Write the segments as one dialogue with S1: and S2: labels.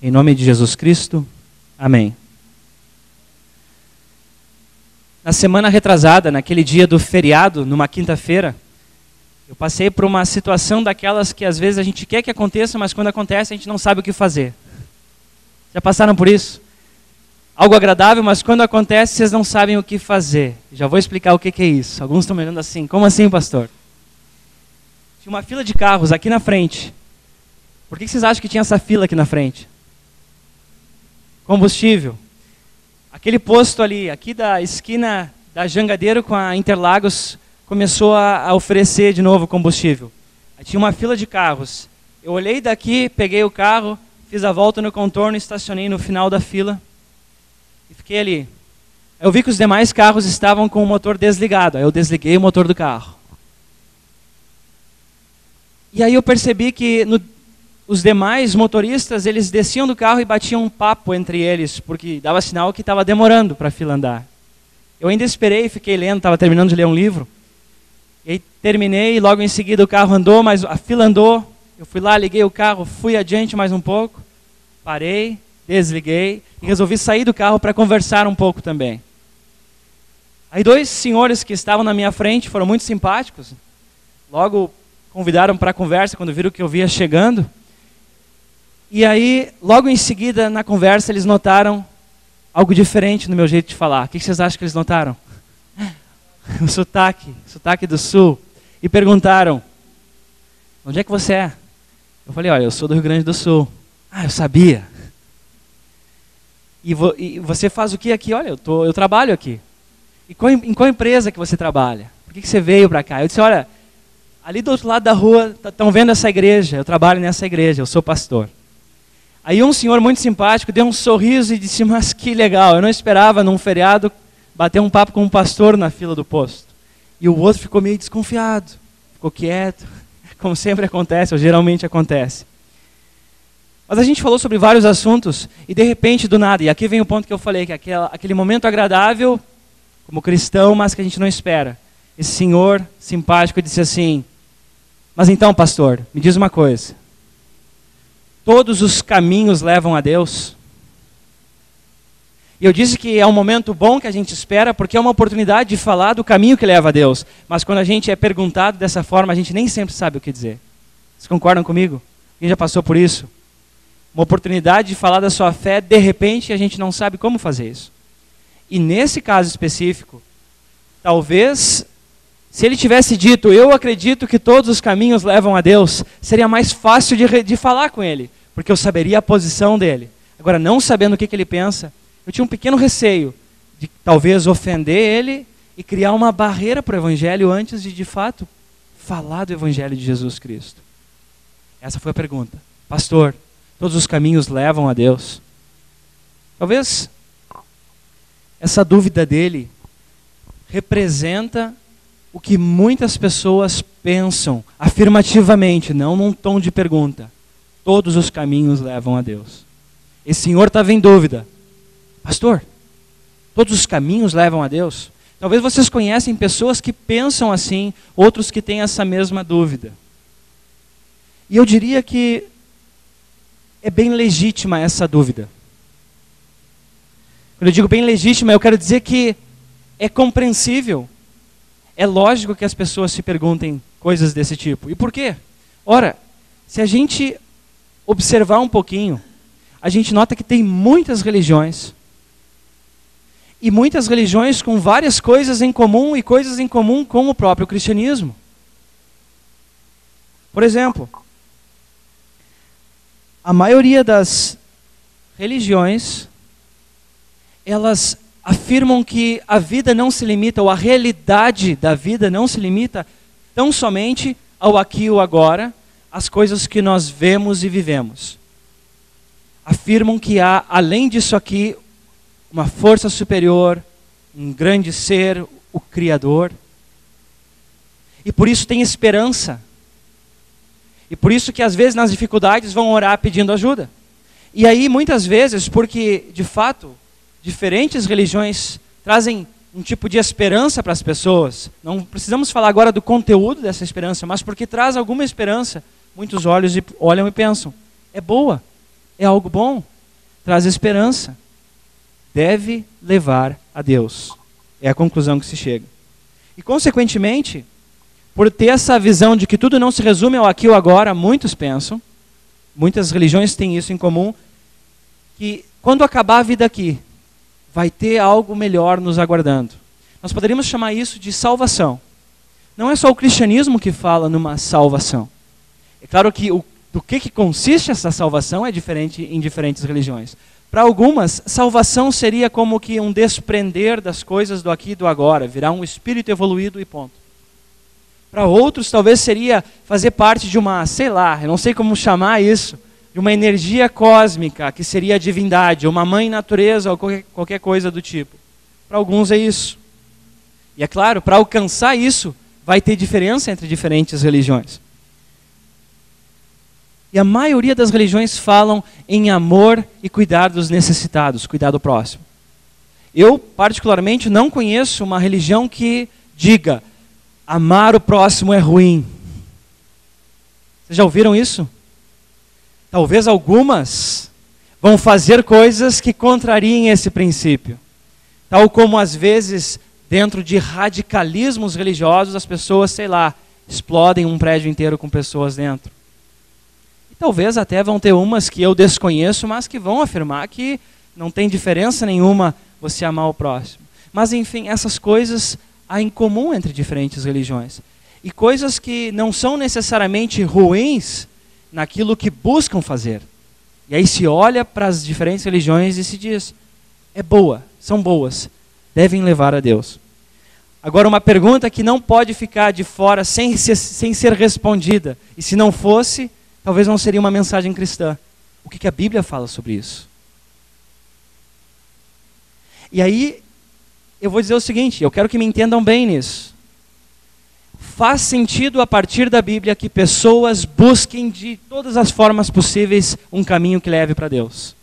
S1: Em nome de Jesus Cristo, amém. Na semana retrasada, naquele dia do feriado, numa quinta-feira, eu passei por uma situação daquelas que às vezes a gente quer que aconteça, mas quando acontece a gente não sabe o que fazer. Já passaram por isso? Algo agradável, mas quando acontece vocês não sabem o que fazer. Já vou explicar o que, é isso. Alguns estão me olhando assim: como assim, pastor? Tinha uma fila de carros aqui na frente. Por que vocês acham que tinha essa fila aqui na frente? Combustível. Aquele posto ali, aqui da esquina da Jangadeiro com a Interlagos, começou a, a oferecer de novo combustível. Aí tinha uma fila de carros. Eu olhei daqui, peguei o carro, fiz a volta no contorno, estacionei no final da fila e fiquei ali. Eu vi que os demais carros estavam com o motor desligado. Aí eu desliguei o motor do carro. E aí eu percebi que no, os demais motoristas, eles desciam do carro e batiam um papo entre eles, porque dava sinal que estava demorando para a fila andar. Eu ainda esperei, fiquei lendo, estava terminando de ler um livro. E terminei, logo em seguida o carro andou, mas a fila andou. Eu fui lá, liguei o carro, fui adiante mais um pouco, parei, desliguei e resolvi sair do carro para conversar um pouco também. Aí dois senhores que estavam na minha frente foram muito simpáticos. Logo convidaram para conversa quando viram que eu via chegando. E aí, logo em seguida, na conversa, eles notaram algo diferente no meu jeito de falar. O que vocês acham que eles notaram? O sotaque, sotaque do sul. E perguntaram: Onde é que você é? Eu falei: Olha, eu sou do Rio Grande do Sul. Ah, eu sabia. E, vo, e você faz o que aqui? Olha, eu, tô, eu trabalho aqui. E qual, em qual empresa que você trabalha? Por que, que você veio para cá? Eu disse: Olha, ali do outro lado da rua estão vendo essa igreja. Eu trabalho nessa igreja, eu sou pastor. Aí um senhor muito simpático deu um sorriso e disse: Mas que legal, eu não esperava num feriado bater um papo com um pastor na fila do posto. E o outro ficou meio desconfiado, ficou quieto, como sempre acontece, ou geralmente acontece. Mas a gente falou sobre vários assuntos e de repente, do nada, e aqui vem o ponto que eu falei, que é aquele, momento agradável, como cristão, mas que a gente não espera. Esse senhor simpático disse assim: Mas então, pastor, me diz uma coisa todos os caminhos levam a Deus. E eu disse que é um momento bom que a gente espera, porque é uma oportunidade de falar do caminho que leva a Deus. Mas quando a gente é perguntado dessa forma, a gente nem sempre sabe o que dizer. Vocês concordam comigo? Quem já passou por isso? Uma oportunidade de falar da sua fé, de repente a gente não sabe como fazer isso. E nesse caso específico, talvez, se ele tivesse dito, eu acredito que todos os caminhos levam a Deus, seria mais fácil de, de falar com ele porque eu saberia a posição dele. Agora, não sabendo o que, que ele pensa, eu tinha um pequeno receio de talvez ofender ele e criar uma barreira para o evangelho antes de, de fato, falar do evangelho de Jesus Cristo. Essa foi a pergunta. Pastor, todos os caminhos levam a Deus? Talvez essa dúvida dele representa o que muitas pessoas pensam afirmativamente, não num tom de pergunta. Todos os caminhos levam a Deus. Esse senhor estava em dúvida. Pastor, todos os caminhos levam a Deus? Talvez vocês conhecem pessoas que pensam assim, outros que têm essa mesma dúvida. E eu diria que é bem legítima essa dúvida. Quando eu digo bem legítima, eu quero dizer que é compreensível. É lógico que as pessoas se perguntem coisas desse tipo. E por quê? Ora, se a gente observar um pouquinho, a gente nota que tem muitas religiões. E muitas religiões com várias coisas em comum e coisas em comum com o próprio cristianismo. Por exemplo, a maioria das religiões elas afirmam que a vida não se limita, ou a realidade da vida não se limita tão somente ao aqui e ao agora, as coisas que nós vemos e vivemos. Afirmam que há, além disso aqui, uma força superior, um grande ser, o Criador. E por isso tem esperança. E por isso que às vezes nas dificuldades vão orar pedindo ajuda. E aí muitas vezes, porque de fato, diferentes religiões trazem um tipo de esperança para as pessoas. Não precisamos falar agora do conteúdo dessa esperança, mas porque traz alguma esperança muitos olhos e olham e pensam: é boa. é algo bom, traz esperança. Deve levar a Deus. É a conclusão que se chega. E, consequentemente, por ter essa visão de que tudo não se resume ao aqui ou agora, muitos pensam, muitas religiões têm isso em comum, que quando acabar a vida aqui, vai ter algo melhor nos aguardando. Nós poderíamos chamar isso de salvação. Não é só o cristianismo que fala numa salvação. É claro que o, do que, que consiste essa salvação é diferente em diferentes religiões. Para algumas, salvação seria como que um desprender das coisas do aqui e do agora, virar um espírito evoluído e ponto. Para outros, talvez seria fazer parte de uma, sei lá, eu não sei como chamar isso, de uma energia cósmica, que seria a divindade, uma mãe natureza ou qualquer, qualquer coisa do tipo. Para alguns é isso. E é claro, para alcançar isso, vai ter diferença entre diferentes religiões. E a maioria das religiões falam em amor e cuidar dos necessitados, cuidar do próximo. Eu, particularmente, não conheço uma religião que diga amar o próximo é ruim. Vocês já ouviram isso? Talvez algumas vão fazer coisas que contrariem esse princípio. Tal como às vezes, dentro de radicalismos religiosos, as pessoas, sei lá, explodem um prédio inteiro com pessoas dentro. Talvez até vão ter umas que eu desconheço, mas que vão afirmar que não tem diferença nenhuma você amar o próximo. Mas enfim, essas coisas há em comum entre diferentes religiões. E coisas que não são necessariamente ruins naquilo que buscam fazer. E aí se olha para as diferentes religiões e se diz: é boa, são boas, devem levar a Deus. Agora, uma pergunta que não pode ficar de fora sem ser, sem ser respondida, e se não fosse, talvez não seria uma mensagem cristã. O que, que a Bíblia fala sobre isso? E aí eu vou dizer o seguinte, eu quero que me entendam bem nisso. Faz sentido a partir da Bíblia que pessoas busquem de todas as formas possíveis um caminho que leve para Deus.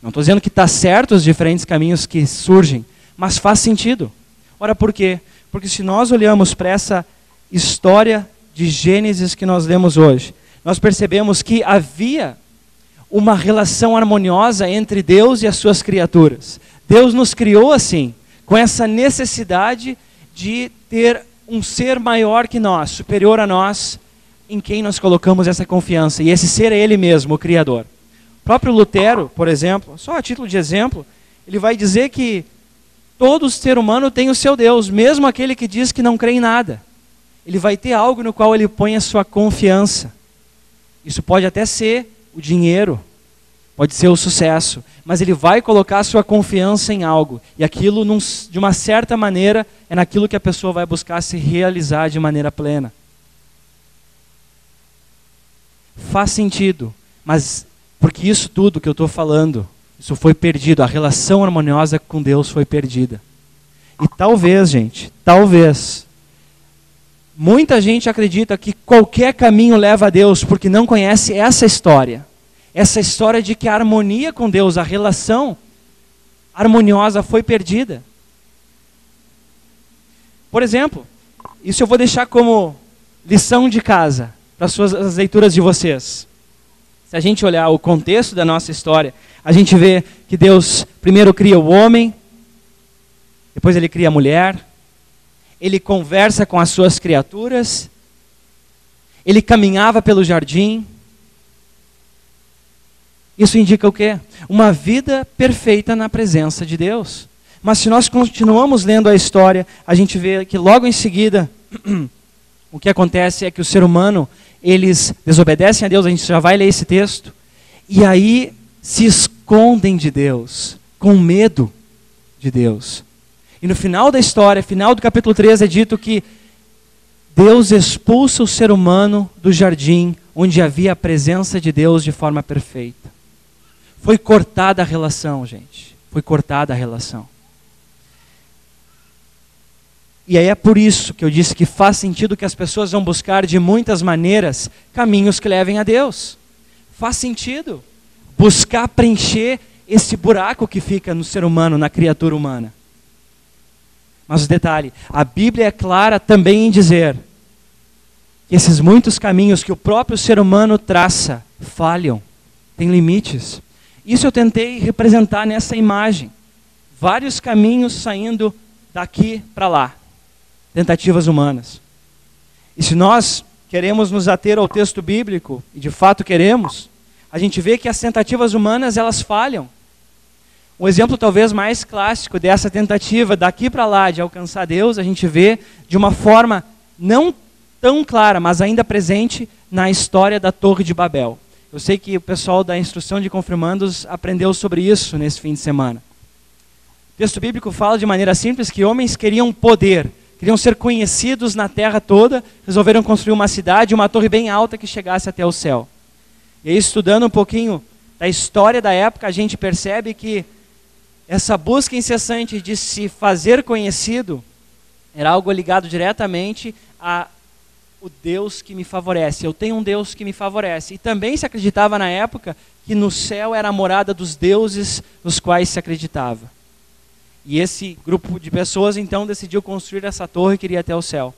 S1: Não estou dizendo que está certo os diferentes caminhos que surgem, mas faz sentido. Ora, por quê? Porque se nós olhamos para essa história de Gênesis que nós lemos hoje, nós percebemos que havia uma relação harmoniosa entre Deus e as suas criaturas. Deus nos criou assim com essa necessidade de ter um ser maior que nós, superior a nós, em quem nós colocamos essa confiança. E esse ser é Ele mesmo, o Criador. O próprio Lutero, por exemplo, só a título de exemplo, ele vai dizer que todo ser humano tem o seu Deus, mesmo aquele que diz que não crê em nada. Ele vai ter algo no qual ele põe a sua confiança. Isso pode até ser o dinheiro, pode ser o sucesso, mas ele vai colocar sua confiança em algo. E aquilo, num, de uma certa maneira, é naquilo que a pessoa vai buscar se realizar de maneira plena. Faz sentido, mas porque isso tudo que eu estou falando, isso foi perdido, a relação harmoniosa com Deus foi perdida. E talvez, gente, talvez, muita gente acredita que qualquer caminho leva a Deus porque não conhece essa história essa história de que a harmonia com Deus, a relação harmoniosa foi perdida. Por exemplo, isso eu vou deixar como lição de casa para as, suas, as leituras de vocês. Se a gente olhar o contexto da nossa história, a gente vê que Deus primeiro cria o homem, depois ele cria a mulher, ele conversa com as suas criaturas, ele caminhava pelo jardim, isso indica o quê? Uma vida perfeita na presença de Deus. Mas se nós continuamos lendo a história, a gente vê que logo em seguida o que acontece é que o ser humano, eles desobedecem a Deus, a gente já vai ler esse texto, e aí se escondem de Deus, com medo de Deus. E no final da história, final do capítulo 3, é dito que Deus expulsa o ser humano do jardim onde havia a presença de Deus de forma perfeita. Foi cortada a relação, gente. Foi cortada a relação. E aí é por isso que eu disse que faz sentido que as pessoas vão buscar de muitas maneiras caminhos que levem a Deus. Faz sentido buscar preencher esse buraco que fica no ser humano, na criatura humana. Mas o detalhe, a Bíblia é clara também em dizer que esses muitos caminhos que o próprio ser humano traça falham tem limites. Isso eu tentei representar nessa imagem. Vários caminhos saindo daqui para lá. Tentativas humanas. E se nós queremos nos ater ao texto bíblico, e de fato queremos, a gente vê que as tentativas humanas elas falham. Um exemplo talvez mais clássico dessa tentativa daqui para lá de alcançar Deus, a gente vê de uma forma não tão clara, mas ainda presente na história da Torre de Babel. Eu sei que o pessoal da instrução de confirmandos aprendeu sobre isso nesse fim de semana. O texto bíblico fala de maneira simples que homens queriam poder, queriam ser conhecidos na terra toda, resolveram construir uma cidade, uma torre bem alta que chegasse até o céu. E aí, estudando um pouquinho da história da época, a gente percebe que essa busca incessante de se fazer conhecido era algo ligado diretamente a o Deus que me favorece. Eu tenho um Deus que me favorece. E também se acreditava na época que no céu era a morada dos deuses nos quais se acreditava. E esse grupo de pessoas então decidiu construir essa torre e queria até o céu.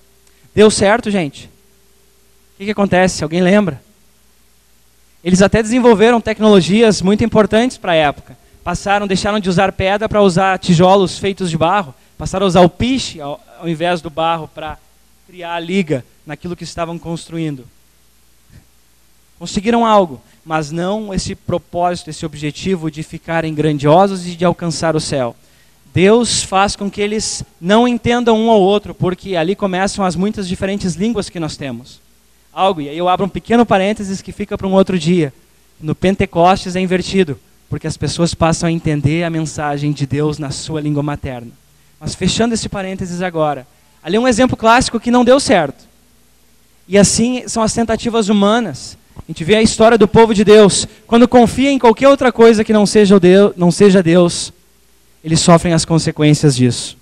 S1: Deu certo, gente? O que, que acontece? Alguém lembra? Eles até desenvolveram tecnologias muito importantes para a época passaram, deixaram de usar pedra para usar tijolos feitos de barro, passaram a usar o piche ao, ao invés do barro para criar a liga naquilo que estavam construindo. Conseguiram algo, mas não esse propósito, esse objetivo de ficarem grandiosos e de alcançar o céu. Deus faz com que eles não entendam um ao outro, porque ali começam as muitas diferentes línguas que nós temos. Algo, e aí eu abro um pequeno parênteses que fica para um outro dia. No Pentecostes é invertido porque as pessoas passam a entender a mensagem de Deus na sua língua materna. Mas fechando esse parênteses agora, ali é um exemplo clássico que não deu certo. E assim são as tentativas humanas. A gente vê a história do povo de Deus. Quando confia em qualquer outra coisa que não seja, Deus, não seja Deus, eles sofrem as consequências disso.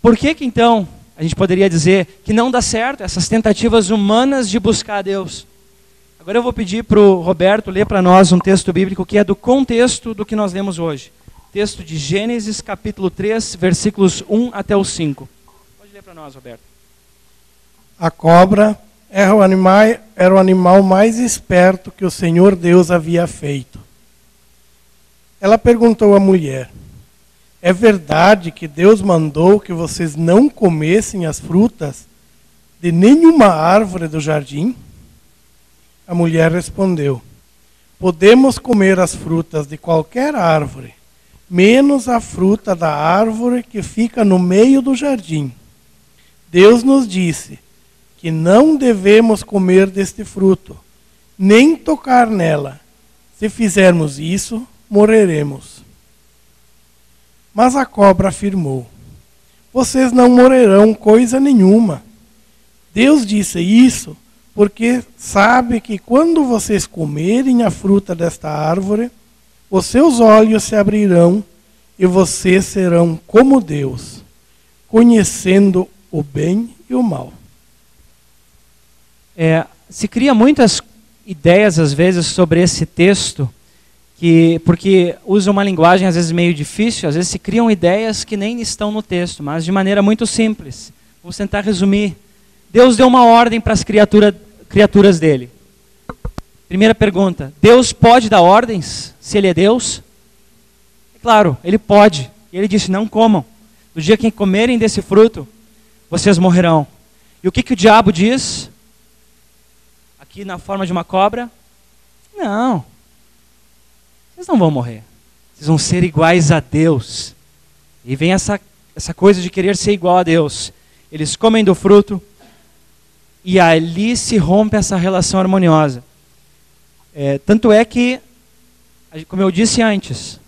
S1: Por que, que então a gente poderia dizer que não dá certo essas tentativas humanas de buscar a Deus? Agora eu vou pedir para o Roberto ler para nós um texto bíblico que é do contexto do que nós lemos hoje. Texto de Gênesis, capítulo 3, versículos 1 até o 5. Pode ler para nós, Roberto.
S2: A cobra era o, animal, era o animal mais esperto que o Senhor Deus havia feito. Ela perguntou à mulher: É verdade que Deus mandou que vocês não comessem as frutas de nenhuma árvore do jardim? A mulher respondeu: Podemos comer as frutas de qualquer árvore, menos a fruta da árvore que fica no meio do jardim. Deus nos disse que não devemos comer deste fruto, nem tocar nela. Se fizermos isso, morreremos. Mas a cobra afirmou: Vocês não morrerão coisa nenhuma. Deus disse isso porque sabe que quando vocês comerem a fruta desta árvore, os seus olhos se abrirão e vocês serão como Deus, conhecendo o bem e o mal.
S1: É, se cria muitas ideias às vezes sobre esse texto, que porque usa uma linguagem às vezes meio difícil, às vezes se criam ideias que nem estão no texto, mas de maneira muito simples. Vou tentar resumir. Deus deu uma ordem para as criaturas criaturas dele. Primeira pergunta: Deus pode dar ordens se ele é Deus? É claro, ele pode. Ele disse: Não comam. No dia que comerem desse fruto, vocês morrerão. E o que, que o diabo diz? Aqui na forma de uma cobra: Não, vocês não vão morrer. Vocês vão ser iguais a Deus. E vem essa, essa coisa de querer ser igual a Deus. Eles comem do fruto, e ali se rompe essa relação harmoniosa. É, tanto é que, como eu disse antes,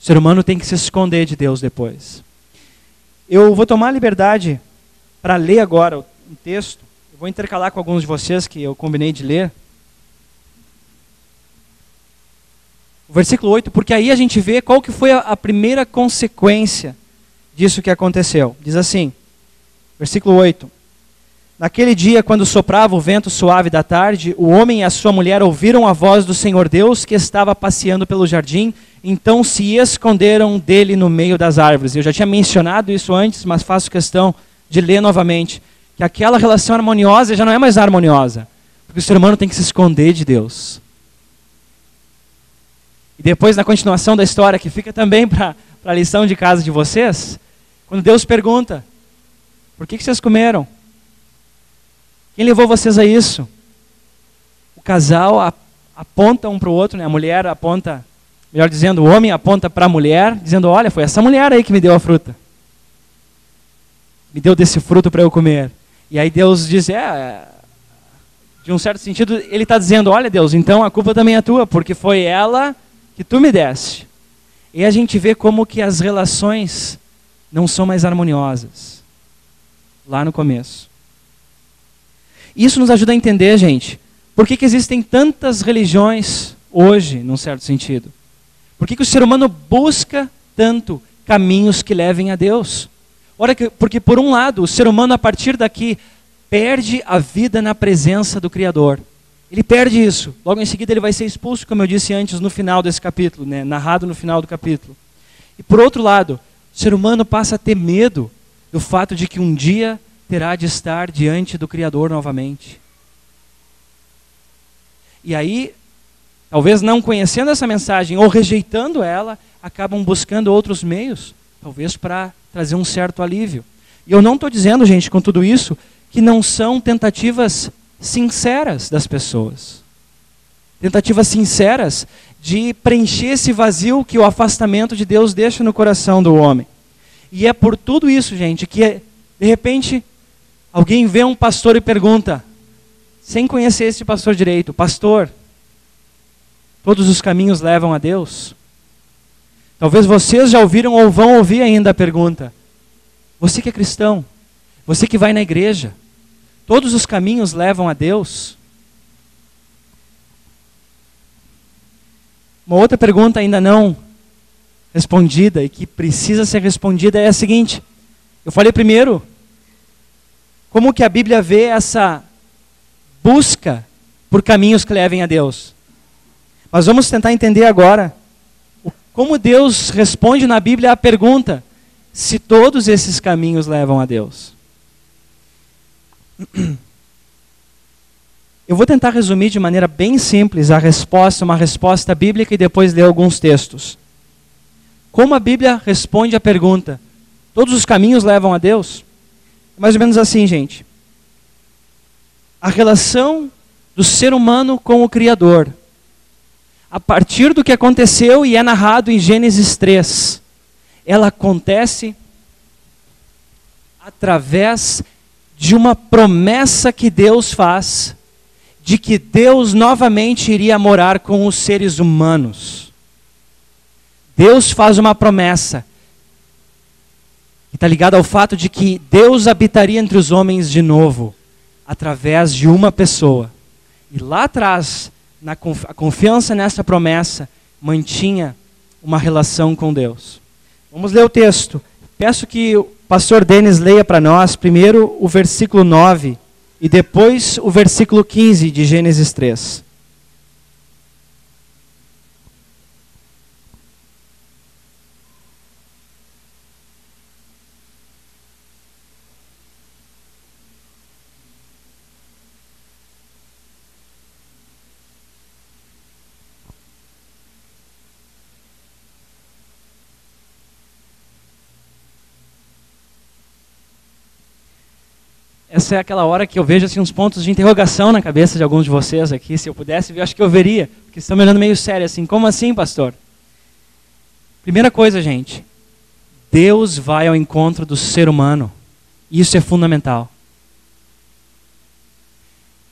S1: o ser humano tem que se esconder de Deus depois. Eu vou tomar a liberdade para ler agora um texto. Eu vou intercalar com alguns de vocês que eu combinei de ler. O versículo 8, porque aí a gente vê qual que foi a, primeira consequência disso que aconteceu. Diz assim, versículo 8. Naquele dia, quando soprava o vento suave da tarde, o homem e a sua mulher ouviram a voz do Senhor Deus que estava passeando pelo jardim, então se esconderam dele no meio das árvores. Eu já tinha mencionado isso antes, mas faço questão de ler novamente. Que aquela relação harmoniosa já não é mais harmoniosa, porque o ser humano tem que se esconder de Deus. E depois, na continuação da história, que fica também para a lição de casa de vocês, quando Deus pergunta: por que, que vocês comeram? Quem levou vocês a isso? O casal aponta um para o outro, né? a mulher aponta, melhor dizendo, o homem aponta para a mulher, dizendo: Olha, foi essa mulher aí que me deu a fruta. Me deu desse fruto para eu comer. E aí Deus diz: É, de um certo sentido, ele está dizendo: Olha, Deus, então a culpa também é tua, porque foi ela que tu me deste. E a gente vê como que as relações não são mais harmoniosas. Lá no começo. Isso nos ajuda a entender, gente, por que, que existem tantas religiões hoje, num certo sentido. Por que, que o ser humano busca tanto caminhos que levem a Deus? Ora, porque por um lado, o ser humano a partir daqui perde a vida na presença do Criador. Ele perde isso. Logo em seguida ele vai ser expulso, como eu disse antes no final desse capítulo, né? narrado no final do capítulo. E por outro lado, o ser humano passa a ter medo do fato de que um dia terá de estar diante do Criador novamente. E aí, talvez não conhecendo essa mensagem ou rejeitando ela, acabam buscando outros meios, talvez para trazer um certo alívio. E eu não estou dizendo, gente, com tudo isso, que não são tentativas sinceras das pessoas. Tentativas sinceras de preencher esse vazio que o afastamento de Deus deixa no coração do homem. E é por tudo isso, gente, que de repente alguém vê um pastor e pergunta, sem conhecer esse pastor direito, pastor, todos os caminhos levam a Deus? Talvez vocês já ouviram ou vão ouvir ainda a pergunta. Você que é cristão, você que vai na igreja, todos os caminhos levam a Deus? Uma outra pergunta ainda não respondida e que precisa ser respondida é a seguinte: eu falei primeiro, como que a Bíblia vê essa busca por caminhos que levem a Deus? Mas vamos tentar entender agora como Deus responde na Bíblia à pergunta: se todos esses caminhos levam a Deus? Eu vou tentar resumir de maneira bem simples a resposta, uma resposta bíblica e depois ler alguns textos. Como a Bíblia responde à pergunta: todos os caminhos levam a Deus? Mais ou menos assim, gente. A relação do ser humano com o Criador a partir do que aconteceu e é narrado em Gênesis 3. Ela acontece através de uma promessa que Deus faz de que Deus novamente iria morar com os seres humanos. Deus faz uma promessa está ligada ao fato de que Deus habitaria entre os homens de novo, através de uma pessoa. E lá atrás, na conf a confiança nessa promessa mantinha uma relação com Deus. Vamos ler o texto. Peço que o pastor Denis leia para nós primeiro o versículo 9 e depois o versículo 15 de Gênesis 3. Essa é aquela hora que eu vejo assim, uns pontos de interrogação na cabeça de alguns de vocês aqui. Se eu pudesse ver, acho que eu veria. Porque estão me olhando meio sério assim. Como assim, pastor? Primeira coisa, gente. Deus vai ao encontro do ser humano. Isso é fundamental.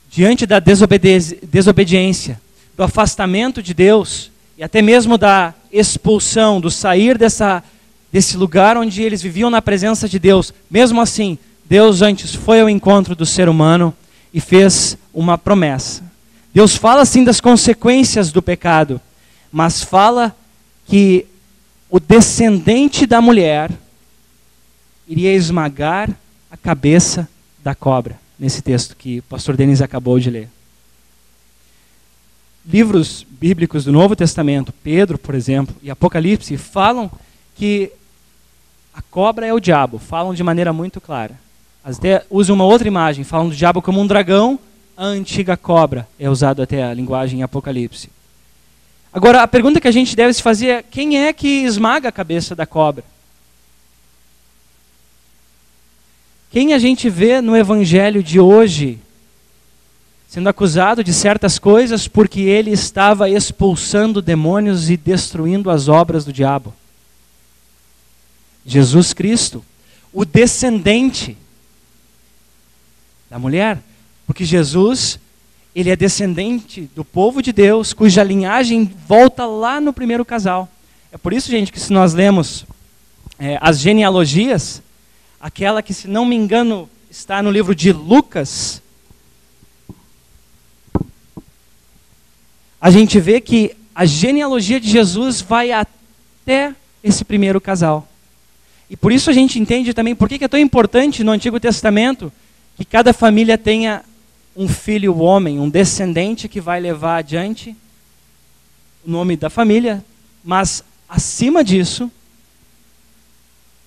S1: Diante da desobedi desobediência, do afastamento de Deus e até mesmo da expulsão, do sair dessa, desse lugar onde eles viviam na presença de Deus, mesmo assim, Deus antes foi ao encontro do ser humano e fez uma promessa. Deus fala sim das consequências do pecado, mas fala que o descendente da mulher iria esmagar a cabeça da cobra, nesse texto que o pastor Denis acabou de ler. Livros bíblicos do Novo Testamento, Pedro, por exemplo, e Apocalipse, falam que a cobra é o diabo, falam de maneira muito clara. Até usa uma outra imagem, falando do diabo como um dragão, a antiga cobra é usado até a linguagem em Apocalipse. Agora, a pergunta que a gente deve se fazer é: quem é que esmaga a cabeça da cobra? Quem a gente vê no evangelho de hoje sendo acusado de certas coisas porque ele estava expulsando demônios e destruindo as obras do diabo? Jesus Cristo, o descendente da mulher, porque Jesus, ele é descendente do povo de Deus, cuja linhagem volta lá no primeiro casal. É por isso, gente, que se nós lemos é, as genealogias, aquela que, se não me engano, está no livro de Lucas, a gente vê que a genealogia de Jesus vai até esse primeiro casal. E por isso a gente entende também por que é tão importante no Antigo Testamento que cada família tenha um filho homem, um descendente que vai levar adiante o nome da família, mas acima disso,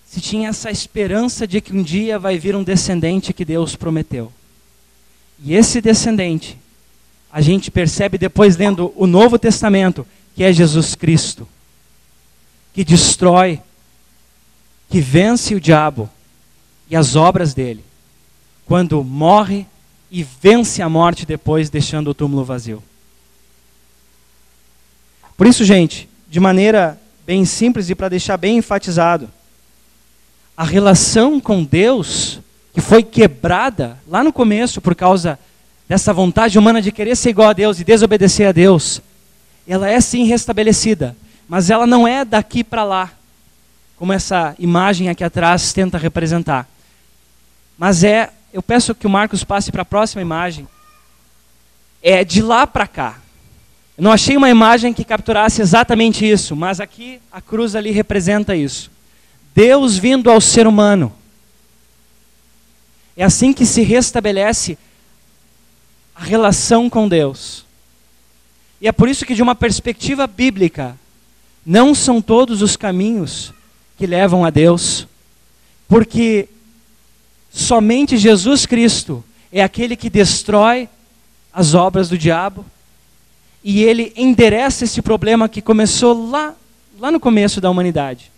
S1: se tinha essa esperança de que um dia vai vir um descendente que Deus prometeu. E esse descendente, a gente percebe depois lendo o Novo Testamento, que é Jesus Cristo, que destrói, que vence o diabo e as obras dele quando morre e vence a morte depois, deixando o túmulo vazio. Por isso, gente, de maneira bem simples e para deixar bem enfatizado, a relação com Deus, que foi quebrada lá no começo por causa dessa vontade humana de querer ser igual a Deus e desobedecer a Deus, ela é sim restabelecida, mas ela não é daqui para lá, como essa imagem aqui atrás tenta representar. Mas é eu peço que o Marcos passe para a próxima imagem. É de lá para cá. Eu não achei uma imagem que capturasse exatamente isso, mas aqui a cruz ali representa isso. Deus vindo ao ser humano. É assim que se restabelece a relação com Deus. E é por isso que, de uma perspectiva bíblica, não são todos os caminhos que levam a Deus, porque Somente Jesus Cristo é aquele que destrói as obras do diabo e ele endereça esse problema que começou lá, lá no começo da humanidade.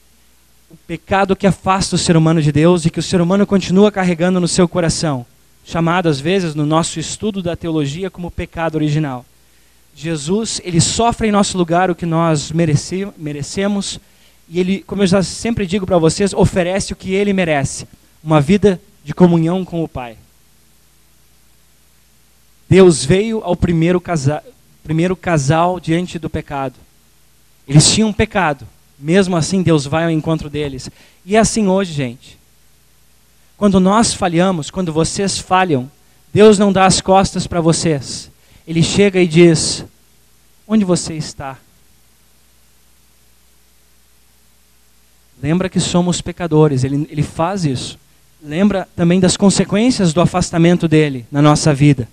S1: O pecado que afasta o ser humano de Deus e que o ser humano continua carregando no seu coração, chamado às vezes no nosso estudo da teologia como pecado original. Jesus, ele sofre em nosso lugar o que nós mereci, merecemos e ele, como eu já sempre digo para vocês, oferece o que ele merece, uma vida de comunhão com o Pai. Deus veio ao primeiro casal, primeiro casal diante do pecado. Eles tinham pecado, mesmo assim Deus vai ao encontro deles. E é assim hoje, gente. Quando nós falhamos, quando vocês falham, Deus não dá as costas para vocês. Ele chega e diz: Onde você está? Lembra que somos pecadores, ele, ele faz isso lembra também das consequências do afastamento dele na nossa vida.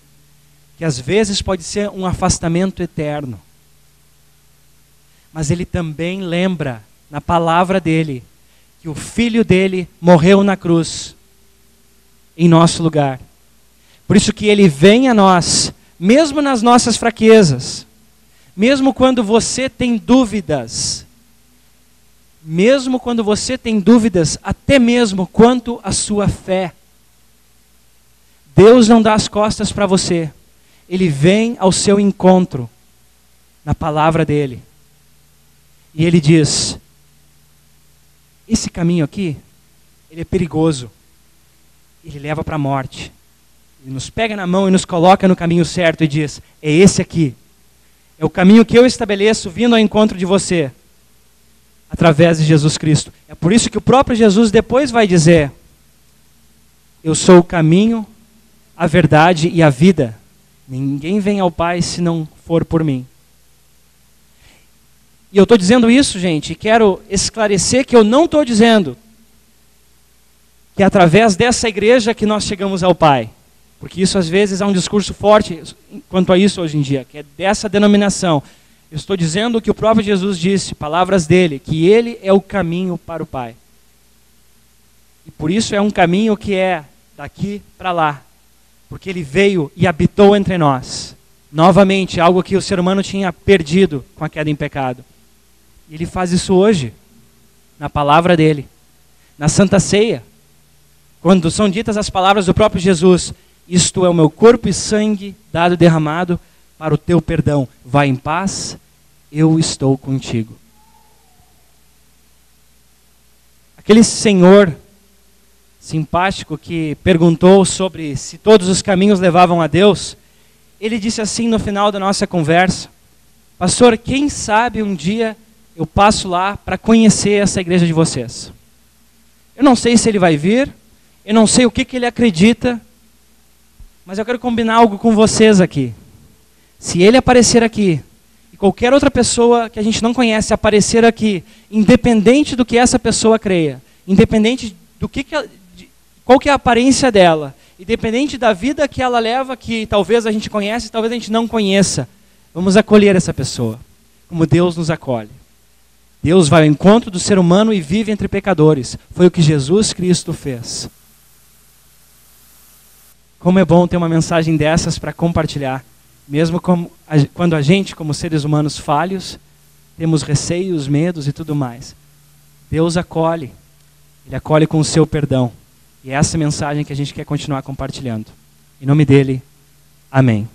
S1: Que às vezes pode ser um afastamento eterno. Mas ele também lembra na palavra dele que o filho dele morreu na cruz em nosso lugar. Por isso que ele vem a nós, mesmo nas nossas fraquezas, mesmo quando você tem dúvidas, mesmo quando você tem dúvidas, até mesmo quanto à sua fé. Deus não dá as costas para você, Ele vem ao seu encontro na palavra dEle. E Ele diz: esse caminho aqui, ele é perigoso, ele leva para a morte. Ele nos pega na mão e nos coloca no caminho certo e diz: é esse aqui. É o caminho que eu estabeleço vindo ao encontro de você através de Jesus Cristo. É por isso que o próprio Jesus depois vai dizer: Eu sou o caminho, a verdade e a vida. Ninguém vem ao Pai se não for por mim. E eu estou dizendo isso, gente, e quero esclarecer que eu não estou dizendo que é através dessa igreja que nós chegamos ao Pai. Porque isso às vezes é um discurso forte quanto a isso hoje em dia, que é dessa denominação. Estou dizendo o que o próprio Jesus disse, palavras dele, que ele é o caminho para o Pai. E por isso é um caminho que é daqui para lá, porque ele veio e habitou entre nós. Novamente, algo que o ser humano tinha perdido com a queda em pecado. E ele faz isso hoje, na palavra dele, na Santa Ceia, quando são ditas as palavras do próprio Jesus: Isto é o meu corpo e sangue dado derramado para o teu perdão. Vai em paz, eu estou contigo. Aquele senhor simpático que perguntou sobre se todos os caminhos levavam a Deus, ele disse assim no final da nossa conversa: Pastor, quem sabe um dia eu passo lá para conhecer essa igreja de vocês. Eu não sei se ele vai vir, eu não sei o que, que ele acredita, mas eu quero combinar algo com vocês aqui. Se ele aparecer aqui, e qualquer outra pessoa que a gente não conhece aparecer aqui, independente do que essa pessoa creia, independente do que, que de, qual que é a aparência dela, independente da vida que ela leva, que talvez a gente conhece, talvez a gente não conheça, vamos acolher essa pessoa, como Deus nos acolhe. Deus vai ao encontro do ser humano e vive entre pecadores. Foi o que Jesus Cristo fez. Como é bom ter uma mensagem dessas para compartilhar, mesmo como, quando a gente, como seres humanos falhos, temos receios, medos e tudo mais. Deus acolhe, Ele acolhe com o seu perdão. E é essa mensagem que a gente quer continuar compartilhando. Em nome dele, amém.